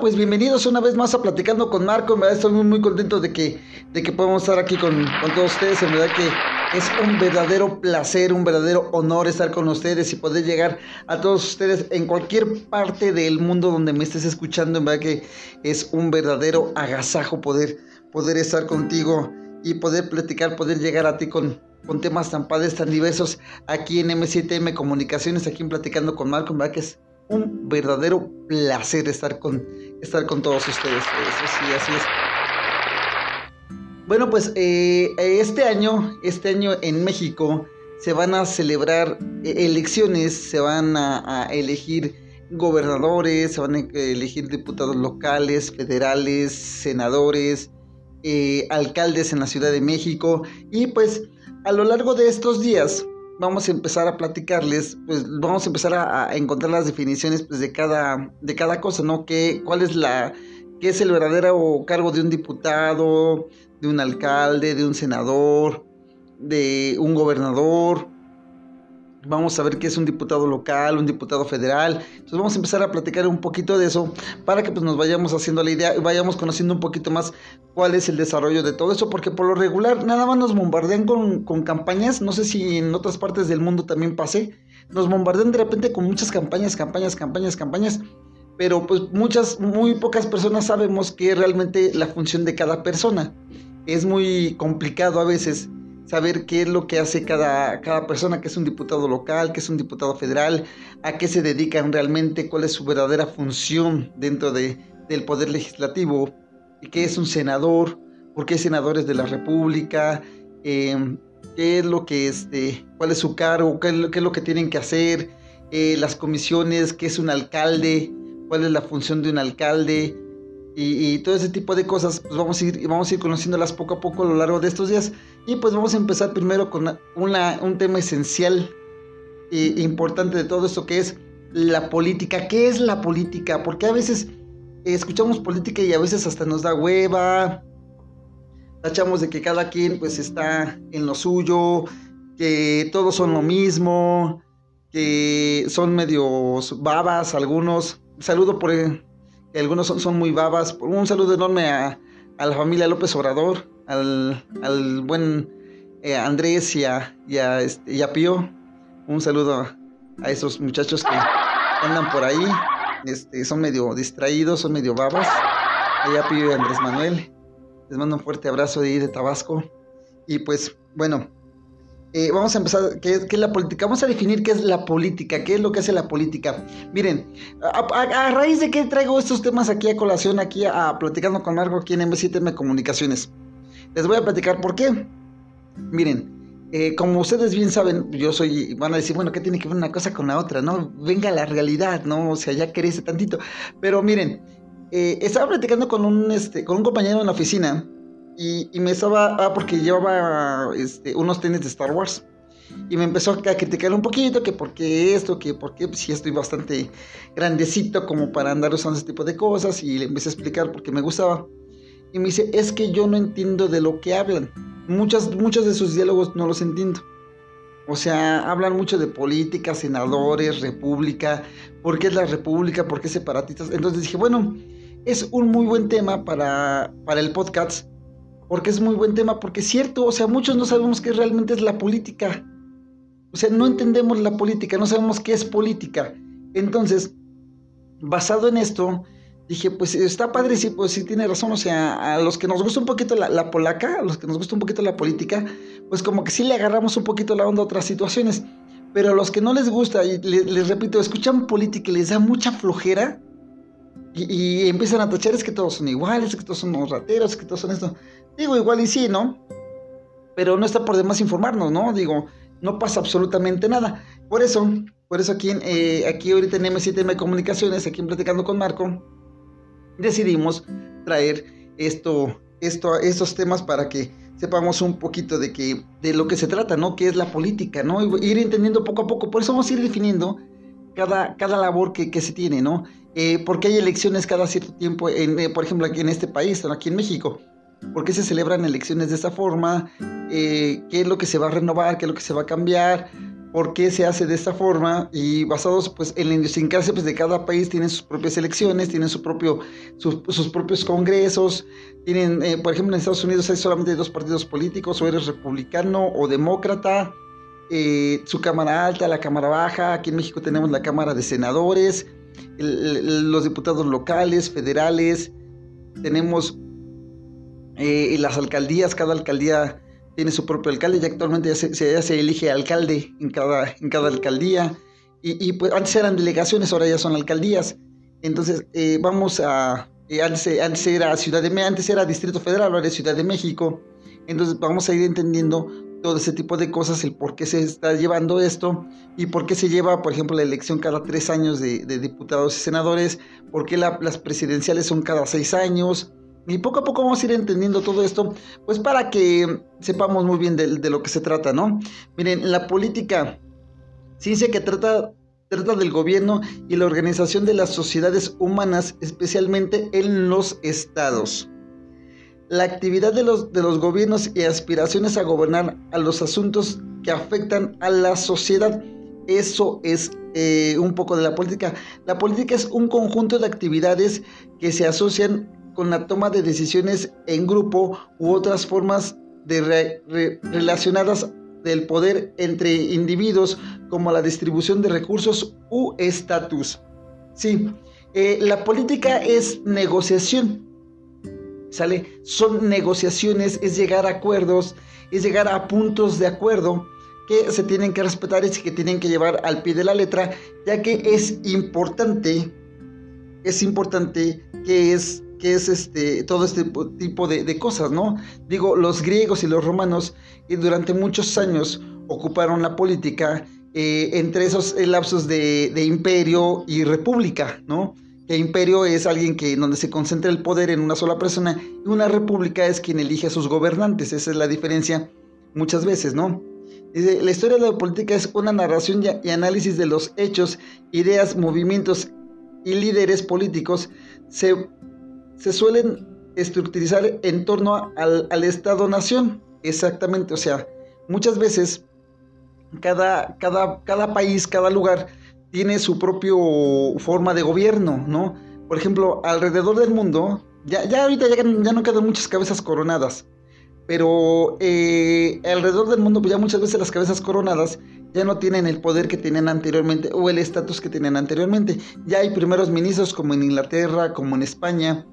Pues bienvenidos una vez más a Platicando con Marco. En verdad estoy muy, muy contento de que, de que podamos estar aquí con, con todos ustedes. En verdad que es un verdadero placer, un verdadero honor estar con ustedes y poder llegar a todos ustedes en cualquier parte del mundo donde me estés escuchando. En verdad que es un verdadero agasajo poder, poder estar contigo y poder platicar, poder llegar a ti con, con temas tan padres, tan diversos aquí en M7M Comunicaciones, aquí en Platicando con Marco. En verdad que es un verdadero placer estar con, estar con todos ustedes. Eso sí, así es. Bueno, pues eh, este año, este año en México se van a celebrar eh, elecciones, se van a, a elegir gobernadores, se van a elegir diputados locales, federales, senadores, eh, alcaldes en la Ciudad de México y pues a lo largo de estos días vamos a empezar a platicarles, pues vamos a empezar a, encontrar las definiciones pues, de, cada, de cada cosa, ¿no? ¿Qué, ¿Cuál es la, qué es el verdadero cargo de un diputado, de un alcalde, de un senador, de un gobernador? Vamos a ver qué es un diputado local, un diputado federal. Entonces vamos a empezar a platicar un poquito de eso para que pues nos vayamos haciendo la idea y vayamos conociendo un poquito más cuál es el desarrollo de todo eso, porque por lo regular nada más nos bombardean con, con campañas, no sé si en otras partes del mundo también pase, nos bombardean de repente con muchas campañas, campañas, campañas, campañas, pero pues muchas, muy pocas personas sabemos qué es realmente la función de cada persona. Es muy complicado a veces saber qué es lo que hace cada, cada persona, que es un diputado local, que es un diputado federal, a qué se dedican realmente, cuál es su verdadera función dentro de, del poder legislativo, qué es un senador, por qué senadores de la República, eh, qué es lo que este, cuál es su cargo, qué es lo, qué es lo que tienen que hacer, eh, las comisiones, qué es un alcalde, cuál es la función de un alcalde, y, y, todo ese tipo de cosas, pues vamos a ir, vamos a ir conociéndolas poco a poco a lo largo de estos días. Y pues vamos a empezar primero con una, un tema esencial e importante de todo esto que es la política. ¿Qué es la política? Porque a veces escuchamos política y a veces hasta nos da hueva. Tachamos de que cada quien pues está en lo suyo, que todos son lo mismo, que son medios babas algunos. Saludo por algunos son, son muy babas. Un saludo enorme a, la familia López Obrador, al, al buen eh, Andrés y a, este, y a Pío. Un saludo a, a, esos muchachos que andan por ahí. Este, son medio distraídos, son medio babas. Allá Pío y Andrés Manuel. Les mando un fuerte abrazo de ahí de Tabasco. Y pues, bueno, eh, vamos a empezar, ¿qué, ¿qué, es la política? Vamos a definir qué es la política, qué es lo que hace la política. Miren, a, a, a raíz de que traigo estos temas aquí a colación, aquí a, Platicando con Marco, aquí en M7M Comunicaciones, les voy a platicar por qué. Miren, eh, como ustedes bien saben, yo soy, van a decir, bueno, ¿qué tiene que ver una cosa con la otra? No, venga la realidad, ¿no? O sea, ya crece tantito. Pero miren, eh, estaba platicando con un, este, con un compañero en la oficina y, y, me estaba, ah, porque llevaba este, unos tenis de Star Wars. Y me empezó a criticar un poquito, que por qué esto, que por qué, pues sí estoy bastante grandecito como para andar usando ese tipo de cosas. Y le empecé a explicar por qué me gustaba. Y me dice, es que yo no entiendo de lo que hablan. Muchas, muchos de sus diálogos no los entiendo. O sea, hablan mucho de política, senadores, república, por qué es la república, por qué separatistas. Entonces dije, bueno, es un muy buen tema para, para el podcast porque es muy buen tema, porque es cierto, o sea, muchos no sabemos qué realmente es la política. O sea, no entendemos la política, no sabemos qué es política. Entonces, basado en esto, dije, pues está padre, sí, pues sí tiene razón, o sea, a los que nos gusta un poquito la, la, polaca, a los que nos gusta un poquito la política, pues como que sí le agarramos un poquito la onda a otras situaciones. Pero a los que no les gusta, y les, repito, escuchan política y les da mucha flojera, y, y, empiezan a tachar, es que todos son iguales, es que todos son rateros, es que todos son esto. Digo, igual y sí, ¿no? Pero no está por demás informarnos, ¿no? Digo, no pasa absolutamente nada. Por eso, por eso aquí, eh, aquí ahorita en M7M Comunicaciones, aquí Platicando con Marco, decidimos traer esto, esto, estos temas para que sepamos un poquito de, que, de lo que se trata, ¿no? Que es la política, ¿no? ir entendiendo poco a poco. Por eso vamos a ir definiendo cada, cada labor que, que se tiene, ¿no? Eh, porque hay elecciones cada cierto tiempo, en, eh, por ejemplo, aquí en este país, aquí en México. ¿Por qué se celebran elecciones de esta forma? Eh, ¿Qué es lo que se va a renovar? ¿Qué es lo que se va a cambiar? ¿Por qué se hace de esta forma? Y basados pues, en la idiosincrasia pues, de cada país, tienen sus propias elecciones, tienen su propio, sus, propios congresos. Tienen, por ejemplo, en Estados Unidos hay solamente dos partidos políticos, o eres republicano o demócrata. su Cámara Alta, la Cámara Baja. Aquí en México tenemos la Cámara de Senadores los diputados locales, federales, tenemos eh, las alcaldías, cada alcaldía tiene su propio alcalde y actualmente ya se, elige alcalde en cada, en cada alcaldía. Y, pues antes eran delegaciones, ahora ya son alcaldías. Entonces eh, vamos a, eh, antes, era Ciudad de antes era Distrito Federal, ahora es Ciudad de México. Entonces vamos a ir entendiendo todo ese tipo de cosas, el por qué se está llevando esto y por qué se lleva, por ejemplo, la elección cada tres años de, diputados y senadores, por qué las presidenciales son cada seis años. Y poco a poco vamos a ir entendiendo todo esto, pues para que sepamos muy bien de, lo que se trata, ¿no? Miren, la política, ciencia que trata, trata del gobierno y la organización de las sociedades humanas, especialmente en los estados la actividad de los, de los gobiernos y aspiraciones a gobernar a los asuntos que afectan a la sociedad. Eso es eh, un poco de la política. La política es un conjunto de actividades que se asocian con la toma de decisiones en grupo u otras formas de relacionadas del poder entre individuos como la distribución de recursos u estatus. Sí, eh, la política es negociación ¿sale? Son negociaciones, es llegar a acuerdos, es llegar a puntos de acuerdo que se tienen que respetar y que tienen que llevar al pie de la letra, ya que es importante, es importante que es que es este todo este tipo de, cosas, ¿no? Digo, los griegos y los romanos y durante muchos años ocuparon la política eh, entre esos lapsos de, imperio y república, ¿no? El imperio es alguien que donde se concentra el poder en una sola persona y una república es quien elige a sus gobernantes. Esa es la diferencia muchas veces, ¿no? la historia de la política es una narración y análisis de los hechos, ideas, movimientos y líderes políticos. Se, se suelen estructurizar en torno al, al Estado-nación. Exactamente, o sea, muchas veces cada, cada, cada país, cada lugar tiene su propia forma de gobierno, ¿no? Por ejemplo, alrededor del mundo, ya, ya ahorita ya, no quedan muchas cabezas coronadas, pero eh, alrededor del mundo, pues ya muchas veces las cabezas coronadas ya no tienen el poder que tenían anteriormente o el estatus que tenían anteriormente. Ya hay primeros ministros como en Inglaterra, como en España,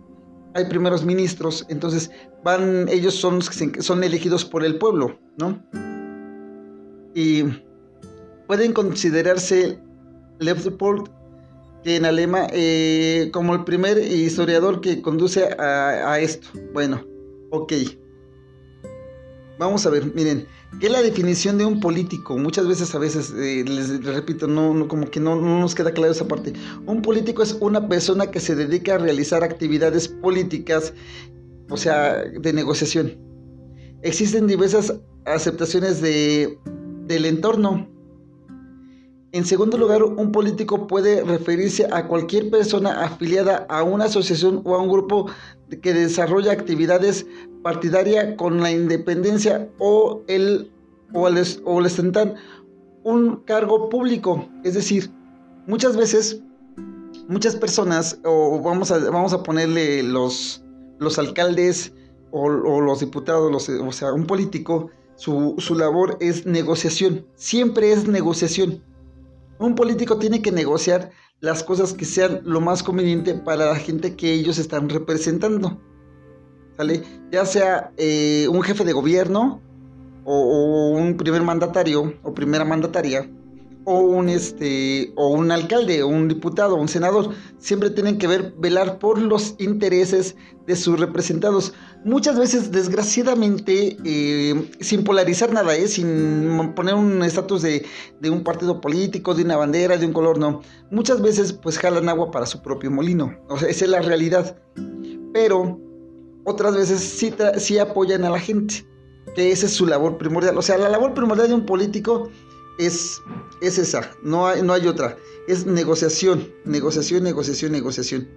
hay primeros ministros, entonces van, ellos son, son elegidos por el pueblo, ¿no? Y pueden considerarse Leopold, que en alemán, eh, como el primer historiador que conduce a, esto. Bueno, ok. Vamos a ver, miren, ¿qué es la definición de un político? Muchas veces, a veces, eh, les, repito, no, como que no, no, nos queda claro esa parte. Un político es una persona que se dedica a realizar actividades políticas, o sea, de negociación. Existen diversas aceptaciones de, del entorno en segundo lugar, un político puede referirse a cualquier persona afiliada a una asociación o a un grupo que desarrolla actividades partidarias con la independencia o el o un cargo público. Es decir, muchas veces, muchas personas, o vamos a, vamos a ponerle los, los alcaldes o, los diputados, o sea, un político, su, su labor es negociación. Siempre es negociación. Un político tiene que negociar las cosas que sean lo más conveniente para la gente que ellos están representando. ¿Sale? Ya sea eh, un jefe de gobierno o, un primer mandatario o primera mandataria o un este o un alcalde o un diputado o un senador siempre tienen que ver velar por los intereses de sus representados muchas veces desgraciadamente eh, sin polarizar nada ¿eh? sin poner un estatus de, de, un partido político de una bandera de un color no muchas veces pues jalan agua para su propio molino o sea esa es la realidad pero otras veces sí, sí apoyan a la gente, que esa es su labor primordial. O sea, la labor primordial de un político es, es esa, no hay, no hay otra. Es negociación, negociación, negociación, negociación.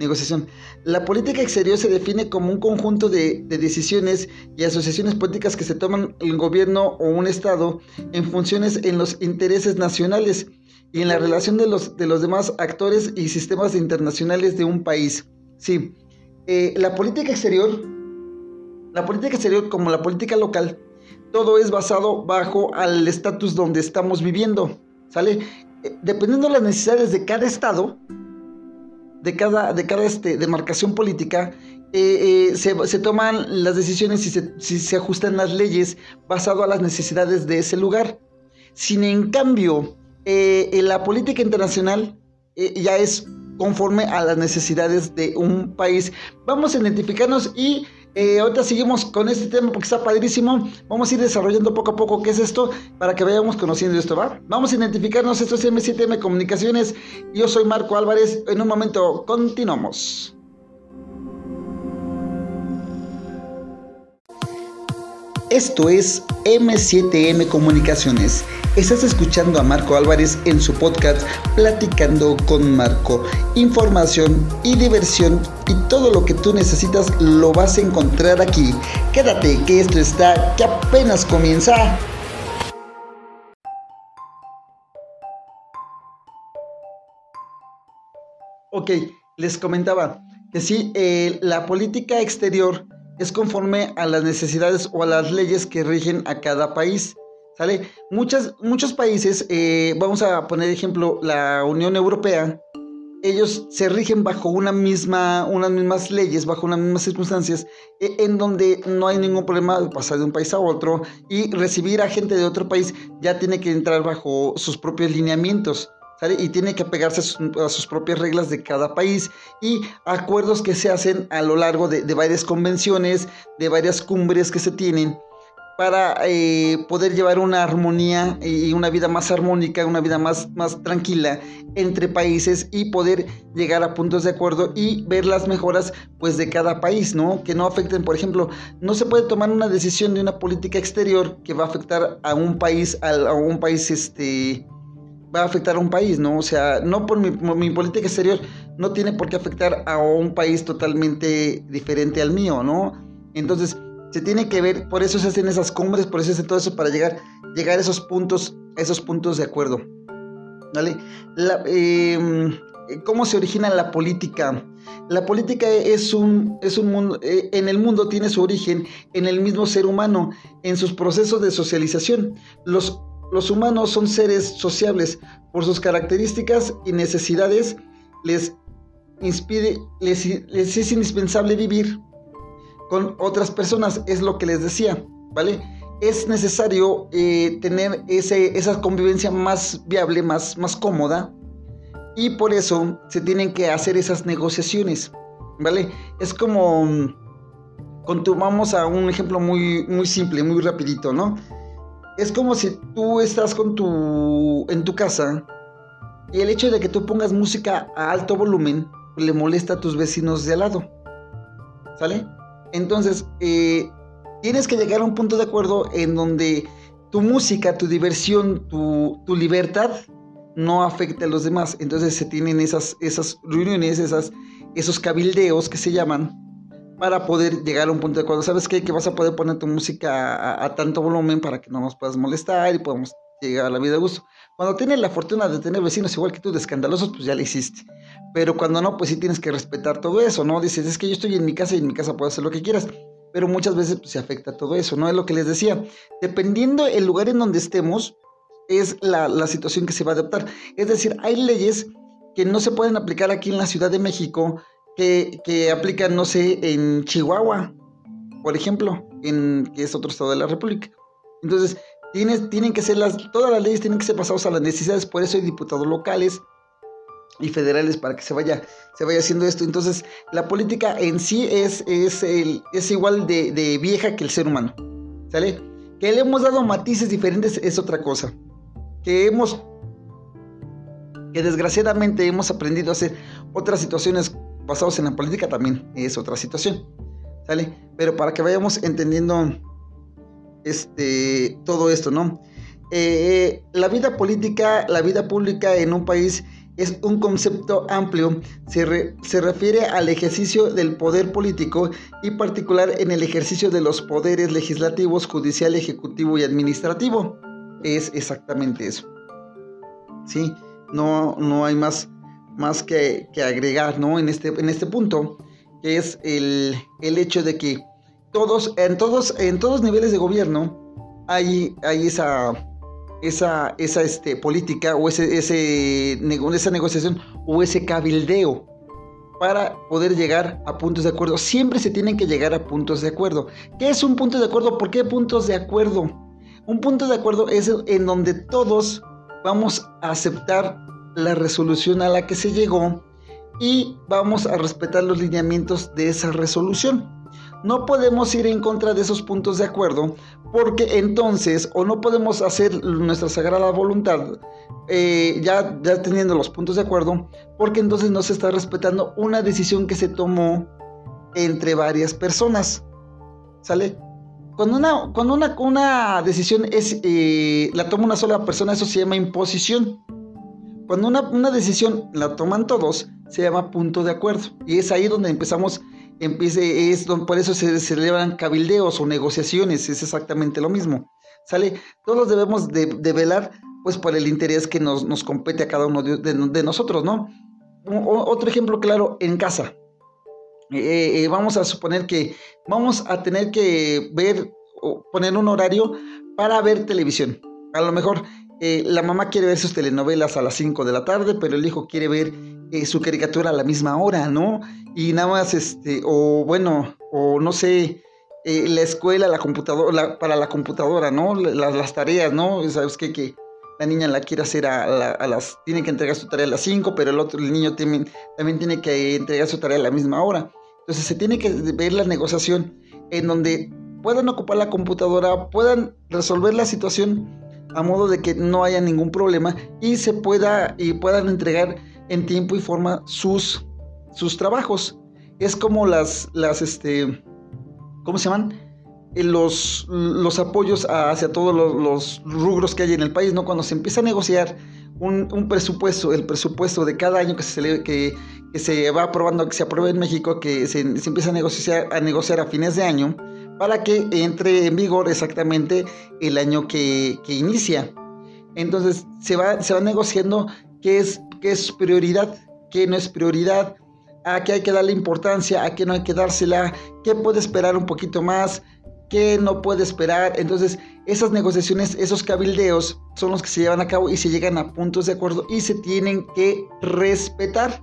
Negociación. La política exterior se define como un conjunto de, de, decisiones y asociaciones políticas que se toman el gobierno o un Estado en funciones en los intereses nacionales y en la relación de los, de los demás actores y sistemas internacionales de un país. Sí, eh, la política exterior, la política exterior como la política local, todo es basado bajo al estatus donde estamos viviendo, ¿sale? Eh, dependiendo de las necesidades de cada estado, de cada, de cada este, demarcación política, eh, se, toman las decisiones y se, si se ajustan las leyes basado a las necesidades de ese lugar. Sin en cambio, en la política internacional ya es conforme a las necesidades de un país. Vamos a identificarnos y eh, ahorita seguimos con este tema porque está padrísimo. Vamos a ir desarrollando poco a poco qué es esto para que vayamos conociendo esto, ¿va? Vamos a identificarnos. Esto es M7M Comunicaciones. Yo soy Marco Álvarez. En un momento continuamos. Esto es M7M Comunicaciones. Estás escuchando a Marco Álvarez en su podcast Platicando con Marco. Información y diversión y todo lo que tú necesitas lo vas a encontrar aquí. Quédate que esto está que apenas comienza. Ok, les comentaba que sí, eh, la política exterior es conforme a las necesidades o a las leyes que rigen a cada país. ¿Sale? Muchas, muchos países, eh, vamos a poner ejemplo, la Unión Europea, ellos se rigen bajo una misma, unas mismas leyes, bajo unas mismas circunstancias, e, en donde no hay ningún problema de pasar de un país a otro y recibir a gente de otro país ya tiene que entrar bajo sus propios lineamientos. Y tiene que apegarse a sus, propias reglas de cada país y acuerdos que se hacen a lo largo de, varias convenciones, de varias cumbres que se tienen para eh, poder llevar una armonía y una vida más armónica, una vida más, más tranquila entre países y poder llegar a puntos de acuerdo y ver las mejoras pues de cada país, ¿no? Que no afecten, por ejemplo, no se puede tomar una decisión de una política exterior que va a afectar a un país, a un país este va a afectar a un país, ¿no? O sea, no por mi, política exterior no tiene por qué afectar a un país totalmente diferente al mío, ¿no? Entonces, se tiene que ver, por eso se hacen esas cumbres, por eso se hace todo eso para llegar, llegar a esos puntos, esos puntos de acuerdo. ¿Vale? Em, ¿Cómo se origina la política? La política es un, es un mundo, eh, en el mundo tiene su origen en el mismo ser humano, en sus procesos de socialización. Los los humanos son seres sociables. Por sus características y necesidades les, les, es indispensable vivir con otras personas. Es lo que les decía, ¿vale? Es necesario eh, tener ese, esa convivencia más viable, más, más cómoda. Y por eso se tienen que hacer esas negociaciones, ¿vale? Es como... Vamos a un ejemplo muy, muy simple, muy rapidito, ¿no? Es como si tú estás con tu en tu casa y el hecho de que tú pongas música a alto volumen le molesta a tus vecinos de al lado. ¿Sale? Entonces, eh, tienes que llegar a un punto de acuerdo en donde tu música, tu diversión, tu, tu libertad no afecte a los demás. Entonces se tienen esas, esas reuniones, esas, esos cabildeos que se llaman, para poder llegar a un punto de acuerdo. ¿Sabes qué? Que vas a poder poner tu música a, tanto volumen para que no nos puedas molestar y podamos llegar a la vida de gusto. Cuando tienes la fortuna de tener vecinos igual que tú, de escandalosos, pues ya lo hiciste. Pero cuando no, pues sí tienes que respetar todo eso, ¿no? Dices, es que yo estoy en mi casa y en mi casa puedo hacer lo que quieras. Pero muchas veces pues, se afecta todo eso, ¿no? Es lo que les decía. Dependiendo el lugar en donde estemos, es la, la situación que se va a adoptar. Es decir, hay leyes que no se pueden aplicar aquí en la Ciudad de México que, aplican, no sé, en Chihuahua, por ejemplo, en, que es otro estado de la República. Entonces, tienen que ser las, todas las leyes tienen que ser pasadas a las necesidades, por eso hay diputados locales y federales para que se vaya, se vaya haciendo esto. Entonces, la política en sí es, es, igual de vieja que el ser humano. ¿Sale? Que le hemos dado matices diferentes es otra cosa. Que hemos, que desgraciadamente hemos aprendido a hacer otras situaciones basados en la política también es otra situación. ¿sale? Pero para que vayamos entendiendo este, todo esto, ¿no? Eh, la vida política, la vida pública en un país es un concepto amplio, se, se, refiere al ejercicio del poder político y particular en el ejercicio de los poderes legislativos, judicial, ejecutivo y administrativo. Es exactamente eso. ¿Sí? No, no hay más, más que, que agregar ¿no? en, este, en este punto, que es el, el hecho de que todos, en todos, en todos niveles de gobierno hay, hay esa esa, esa este, política o ese, ese, esa negociación o ese cabildeo para poder llegar a puntos de acuerdo. Siempre se tienen que llegar a puntos de acuerdo. ¿Qué es un punto de acuerdo? ¿Por qué puntos de acuerdo? Un punto de acuerdo es en donde todos vamos a aceptar la resolución a la que se llegó y vamos a respetar los lineamientos de esa resolución. No podemos ir en contra de esos puntos de acuerdo porque entonces o no podemos hacer nuestra sagrada voluntad eh, ya, ya teniendo los puntos de acuerdo porque entonces no se está respetando una decisión que se tomó entre varias personas. ¿Sale? Cuando una, cuando una, una decisión es, eh, la toma una sola persona, eso se llama imposición. Cuando una, una, decisión la toman todos, se llama punto de acuerdo. Y es ahí donde empezamos empiece, es por eso se celebran cabildeos o negociaciones, es exactamente lo mismo. ¿Sale? Todos debemos de, velar pues por el interés que nos, nos, compete a cada uno de, nosotros, ¿no? otro ejemplo claro, en casa. Eh, eh, vamos a suponer que vamos a tener que ver o poner un horario para ver televisión. A lo mejor eh, la mamá quiere ver sus telenovelas a las 5 de la tarde, pero el hijo quiere ver su caricatura a la misma hora, ¿no? y nada más, este, o bueno, o no sé, eh, la escuela, la computadora, para la computadora, ¿no? las tareas, ¿no? ¿Sabes qué? Que la niña la quiere hacer a, las, tiene que entregar su tarea a las 5, pero el otro, el niño también, también tiene que entregar su tarea a la misma hora. Entonces se tiene que ver la negociación en donde puedan ocupar la computadora, puedan resolver la situación a modo de que no haya ningún problema y se pueda y puedan entregar en tiempo y forma sus sus trabajos. Es como las, las, este, ¿cómo se llaman? Eh, los, los apoyos hacia todos los, rubros que hay en el país, ¿no? Cuando se empieza a negociar un, presupuesto, el presupuesto de cada año que se, que, se va aprobando, que se aprueba en México, que se, empieza a negociar, a negociar a fines de año, para que entre en vigor exactamente el año que, que inicia. Entonces se va, se va negociando qué es, qué es prioridad, qué no es prioridad, a qué hay que darle importancia, a qué no hay que dársela, qué puede esperar un poquito más, qué no puede esperar. Entonces, esas negociaciones, esos cabildeos son los que se llevan a cabo y se llegan a puntos de acuerdo y se tienen que respetar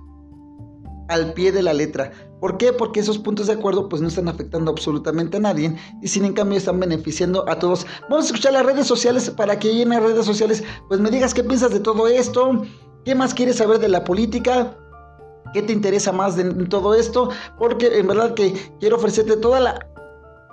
al pie de la letra. ¿Por qué? Porque esos puntos de acuerdo pues no están afectando absolutamente a nadie y sin en cambio están beneficiando a todos. Vamos a escuchar las redes sociales para que en las redes sociales pues me digas qué piensas de todo esto, qué más quieres saber de la política, qué te interesa más de todo esto, porque en verdad que quiero ofrecerte toda la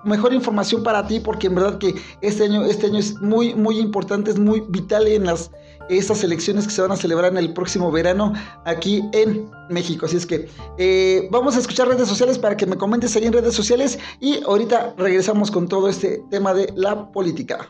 mejor información para ti, porque en verdad que este año, este año es muy, muy importante, es muy vital en las estas elecciones que se van a celebrar en el próximo verano aquí en México. Así es que eh, vamos a escuchar redes sociales para que me comentes ahí en redes sociales y ahorita regresamos con todo este tema de la política.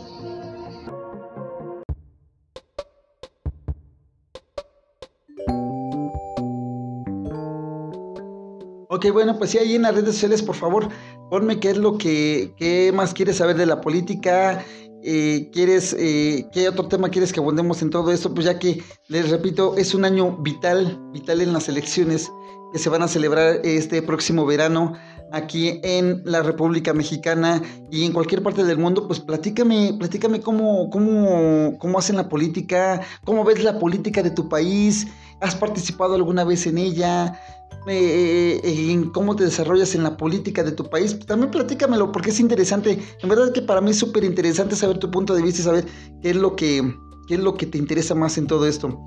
Ok, bueno, pues sí, ahí en las redes sociales, por favor, ponme qué es lo que qué más quieres saber de la política, eh, quieres, eh, qué otro tema quieres que abundemos en todo esto, pues ya que, les repito, es un año vital, vital en las elecciones que se van a celebrar este próximo verano aquí en la República Mexicana y en cualquier parte del mundo, pues platícame, platícame cómo, cómo, cómo hacen la política, cómo ves la política de tu país, ¿Has participado alguna vez en ella? Eh, eh, en cómo te desarrollas en la política de tu país, también platícamelo porque es interesante. En verdad que para mí es súper interesante saber tu punto de vista y saber qué es lo que, qué es lo que te interesa más en todo esto.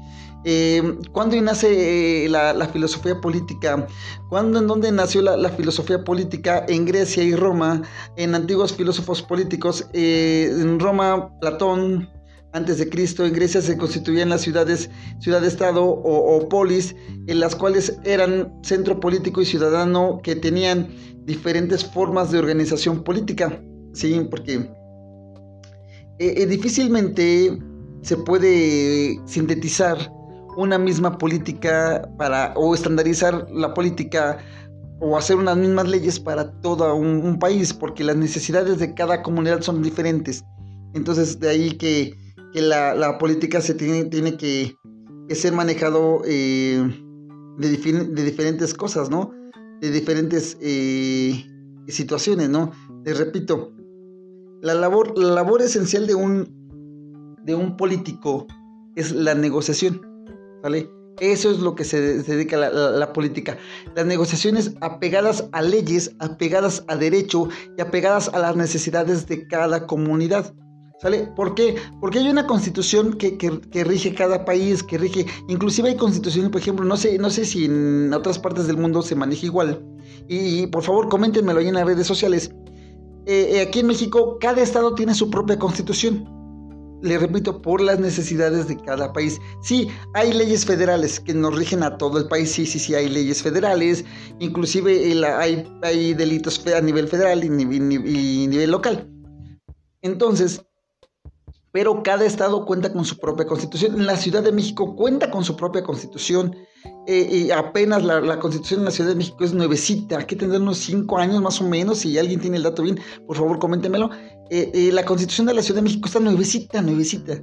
Eh, ¿Cuándo nace la, filosofía política? ¿Cuándo, en dónde nació la, filosofía política? En Grecia y Roma, en antiguos filósofos políticos. en Roma, Platón, antes de Cristo, en Grecia se constituían las ciudades, ciudad-estado o, polis, en las cuales eran centro político y ciudadano que tenían diferentes formas de organización política. Sí, porque eh, eh, difícilmente se puede sintetizar una misma política para o estandarizar la política o hacer unas mismas leyes para todo un país, porque las necesidades de cada comunidad son diferentes. Entonces, de ahí que que la, política se tiene, tiene que, ser manejado eh, de, diferentes cosas, ¿no? De diferentes eh, situaciones, ¿no? Te repito, la labor, la labor esencial de un, de un político es la negociación, ¿vale? Eso es lo que se, dedica a la, la, política. Las negociaciones apegadas a leyes, apegadas a derecho y apegadas a las necesidades de cada comunidad. ¿Sale? ¿Por qué? Porque hay una constitución que, rige cada país, que rige, inclusive hay constituciones, por ejemplo, no sé, no sé si en otras partes del mundo se maneja igual. Y, por favor, coméntenmelo ahí en las redes sociales. Eh, eh, aquí en México, cada estado tiene su propia constitución. Le repito, por las necesidades de cada país. Sí, hay leyes federales que nos rigen a todo el país. Sí, sí, sí, hay leyes federales. Inclusive hay, hay, delitos a nivel federal y, y nivel local. Entonces, pero cada estado cuenta con su propia constitución. La Ciudad de México cuenta con su propia constitución. Eh, y apenas la, constitución en la Ciudad de México es nuevecita. Que tener unos cinco años más o menos. Si alguien tiene el dato bien, por favor, coméntemelo. Eh, eh, la constitución de la Ciudad de México está nuevecita, nuevecita.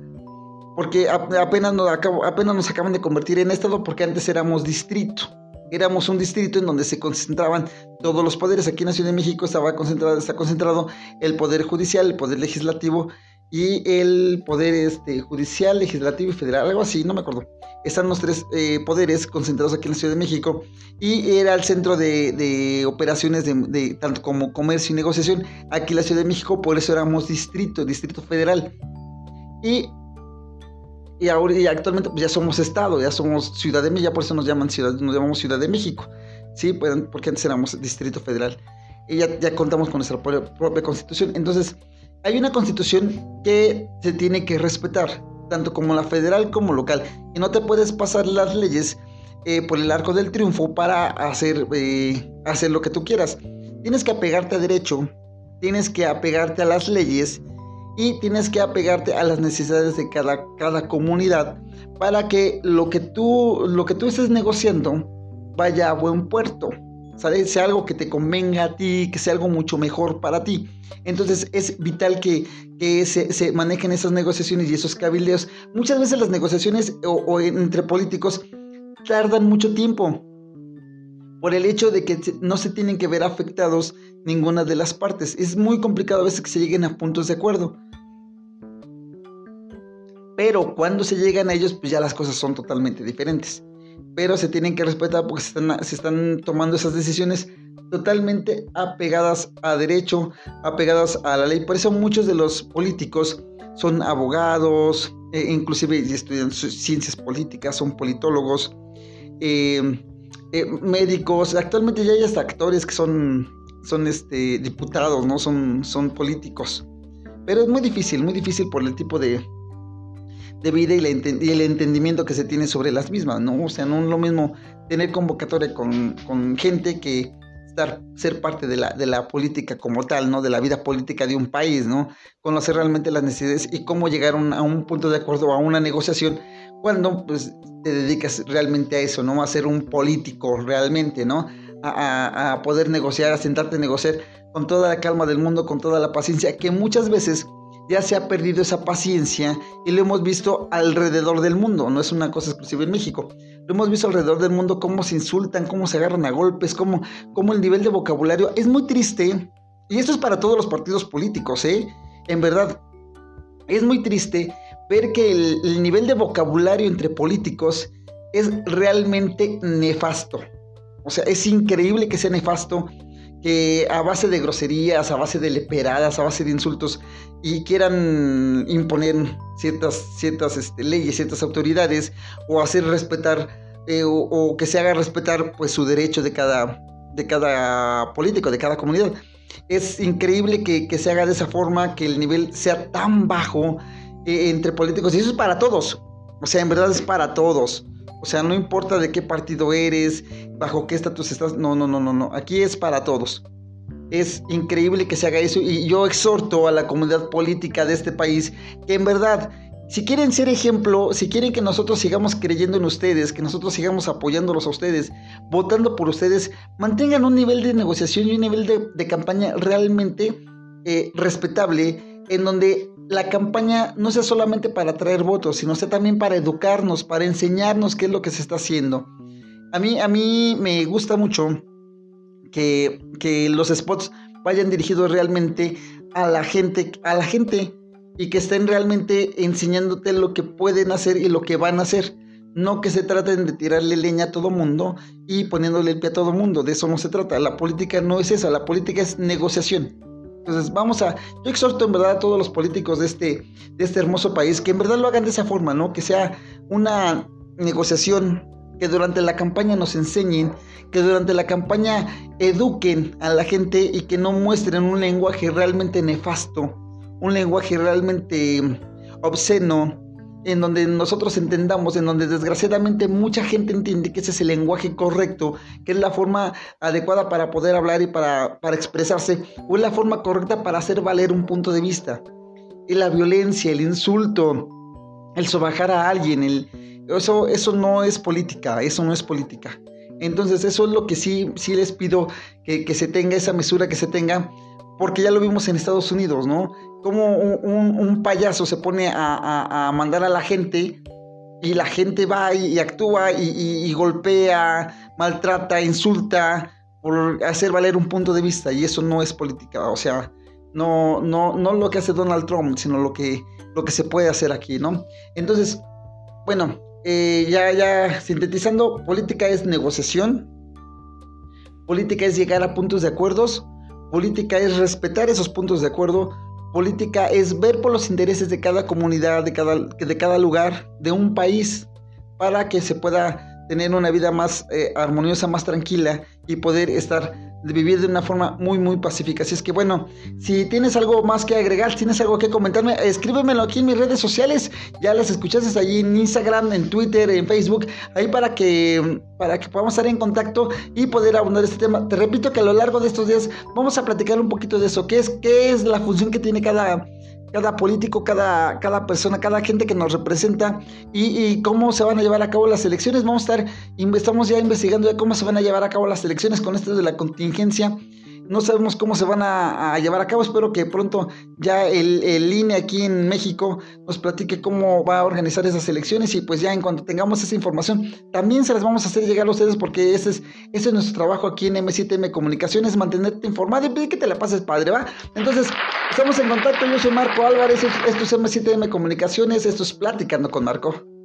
Porque apenas nos, apenas nos acaban de convertir en estado porque antes éramos distrito éramos un distrito en donde se concentraban todos los poderes. Aquí en la Ciudad de México estaba concentrado, está concentrado el poder judicial, el poder legislativo y el poder este, judicial, legislativo y federal, algo así, no me acuerdo. Están los tres eh, poderes concentrados aquí en la Ciudad de México y era el centro de, operaciones de, tanto como comercio y negociación aquí en la Ciudad de México, por eso éramos distrito, distrito federal. Y, y, ahora, y actualmente pues ya somos estado, ya somos Ciudad de México, ya por eso nos, llaman ciudad, nos llamamos Ciudad de México, ¿sí? Pues, porque antes éramos distrito federal. Y ya, ya contamos con nuestra propia constitución. Entonces, hay una constitución que se tiene que respetar, tanto como la federal como local, y no te puedes pasar las leyes eh, por el arco del triunfo para hacer, eh, hacer lo que tú quieras. Tienes que apegarte a derecho, tienes que apegarte a las leyes y tienes que apegarte a las necesidades de cada, cada comunidad para que lo que, tú, lo que tú estés negociando vaya a buen puerto. Sea algo que te convenga a ti, que sea algo mucho mejor para ti. Entonces es vital que, se, manejen esas negociaciones y esos cabildeos. Muchas veces las negociaciones o, entre políticos tardan mucho tiempo por el hecho de que no se tienen que ver afectados ninguna de las partes. Es muy complicado a veces que se lleguen a puntos de acuerdo. Pero cuando se llegan a ellos, pues ya las cosas son totalmente diferentes pero se tienen que respetar porque se están, tomando esas decisiones totalmente apegadas a derecho, apegadas a la ley. Por eso muchos de los políticos son abogados, eh, inclusive estudian ciencias políticas, son politólogos, em, eh, médicos. Actualmente ya hay hasta actores que son, son este, diputados, ¿no? Son, son políticos. Pero es muy difícil, muy difícil por el tipo de, de vida y, el entendimiento que se tiene sobre las mismas, ¿no? O sea, no es lo mismo tener convocatoria con, gente que estar, ser parte de la, de la política como tal, ¿no? De la vida política de un país, ¿no? Conocer realmente las necesidades y cómo llegar a un punto de acuerdo, a una negociación, cuando pues te dedicas realmente a eso, ¿no? A ser un político realmente, ¿no? A, a poder negociar, a sentarte a negociar con toda la calma del mundo, con toda la paciencia, que muchas veces ya se ha perdido esa paciencia y lo hemos visto alrededor del mundo, no es una cosa exclusiva en México. Lo hemos visto alrededor del mundo cómo se insultan, cómo se agarran a golpes, cómo, cómo el nivel de vocabulario es muy triste. Y esto es para todos los partidos políticos, ¿eh? En verdad, es muy triste ver que el, nivel de vocabulario entre políticos es realmente nefasto. O sea, es increíble que sea nefasto que a base de groserías, a base de leperadas, a base de insultos y quieran imponer ciertas, ciertas este, leyes, ciertas autoridades o hacer respetar eh, o, que se haga respetar pues su derecho de cada, de cada político, de cada comunidad. Es increíble que, se haga de esa forma, que el nivel sea tan bajo eh, entre políticos y eso es para todos. O sea, en verdad es para todos. O sea, no importa de qué partido eres, bajo qué estatus estás. No, no, no, no, no. Aquí es para todos. Es increíble que se haga eso y yo exhorto a la comunidad política de este país que en verdad, si quieren ser ejemplo, si quieren que nosotros sigamos creyendo en ustedes, que nosotros sigamos apoyándolos a ustedes, votando por ustedes, mantengan un nivel de negociación y un nivel de, campaña realmente eh, respetable en donde la campaña no sea solamente para traer votos, sino sea también para educarnos, para enseñarnos qué es lo que se está haciendo. A mí, a mí me gusta mucho que, que los spots vayan dirigidos realmente a la gente, a la gente y que estén realmente enseñándote lo que pueden hacer y lo que van a hacer. No que se traten de tirarle leña a todo mundo y poniéndole el pie a todo mundo. De eso no se trata. La política no es esa. La política es negociación. Entonces vamos a, yo exhorto en verdad a todos los políticos de este, de este hermoso país que en verdad lo hagan de esa forma, ¿no? Que sea una negociación, que durante la campaña nos enseñen, que durante la campaña eduquen a la gente y que no muestren un lenguaje realmente nefasto, un lenguaje realmente obsceno, en donde nosotros entendamos, en donde desgraciadamente mucha gente entiende que ese es el lenguaje correcto, que es la forma adecuada para poder hablar y para, expresarse, o es la forma correcta para hacer valer un punto de vista. Y la violencia, el insulto, el sobajar a alguien, el, eso, eso no es política, eso no es política. Entonces eso es lo que sí, sí les pido que, que se tenga esa mesura, que se tenga, porque ya lo vimos en Estados Unidos, ¿no? Como un, payaso se pone a, mandar a la gente y la gente va y, actúa y, golpea, maltrata, insulta por hacer valer un punto de vista y eso no es política, o sea, no, no, no lo que hace Donald Trump, sino lo que, lo que se puede hacer aquí, ¿no? Entonces, bueno, eh, ya, ya sintetizando, política es negociación, política es llegar a puntos de acuerdos, política es respetar esos puntos de acuerdo, Política es ver por los intereses de cada comunidad, de cada, de cada lugar, de un país, para que se pueda tener una vida más eh, armoniosa, más tranquila y poder estar vivir de una forma muy muy pacífica. Así es que bueno, si tienes algo más que agregar, si tienes algo que comentarme, escríbemelo aquí en mis redes sociales. Ya las escuchaste allí en Instagram, en Twitter, en Facebook, ahí para que para que podamos estar en contacto y poder abundar este tema. Te repito que a lo largo de estos días vamos a platicar un poquito de eso, qué es qué es la función que tiene cada cada político, cada, cada persona, cada gente que nos representa y, cómo se van a llevar a cabo las elecciones. Vamos a estar, estamos ya investigando ya cómo se van a llevar a cabo las elecciones con esto de la contingencia. No sabemos cómo se van a, llevar a cabo. Espero que pronto ya el, el, INE aquí en México nos platique cómo va a organizar esas elecciones. Y pues ya en cuanto tengamos esa información, también se las vamos a hacer llegar a ustedes porque ese es, ese es nuestro trabajo aquí en M7M Comunicaciones, mantenerte informado y pedir que te la pases padre, ¿va? Entonces, estamos en contacto. Yo soy Marco Álvarez, esto es M7M Comunicaciones, esto es Platicando con Marco.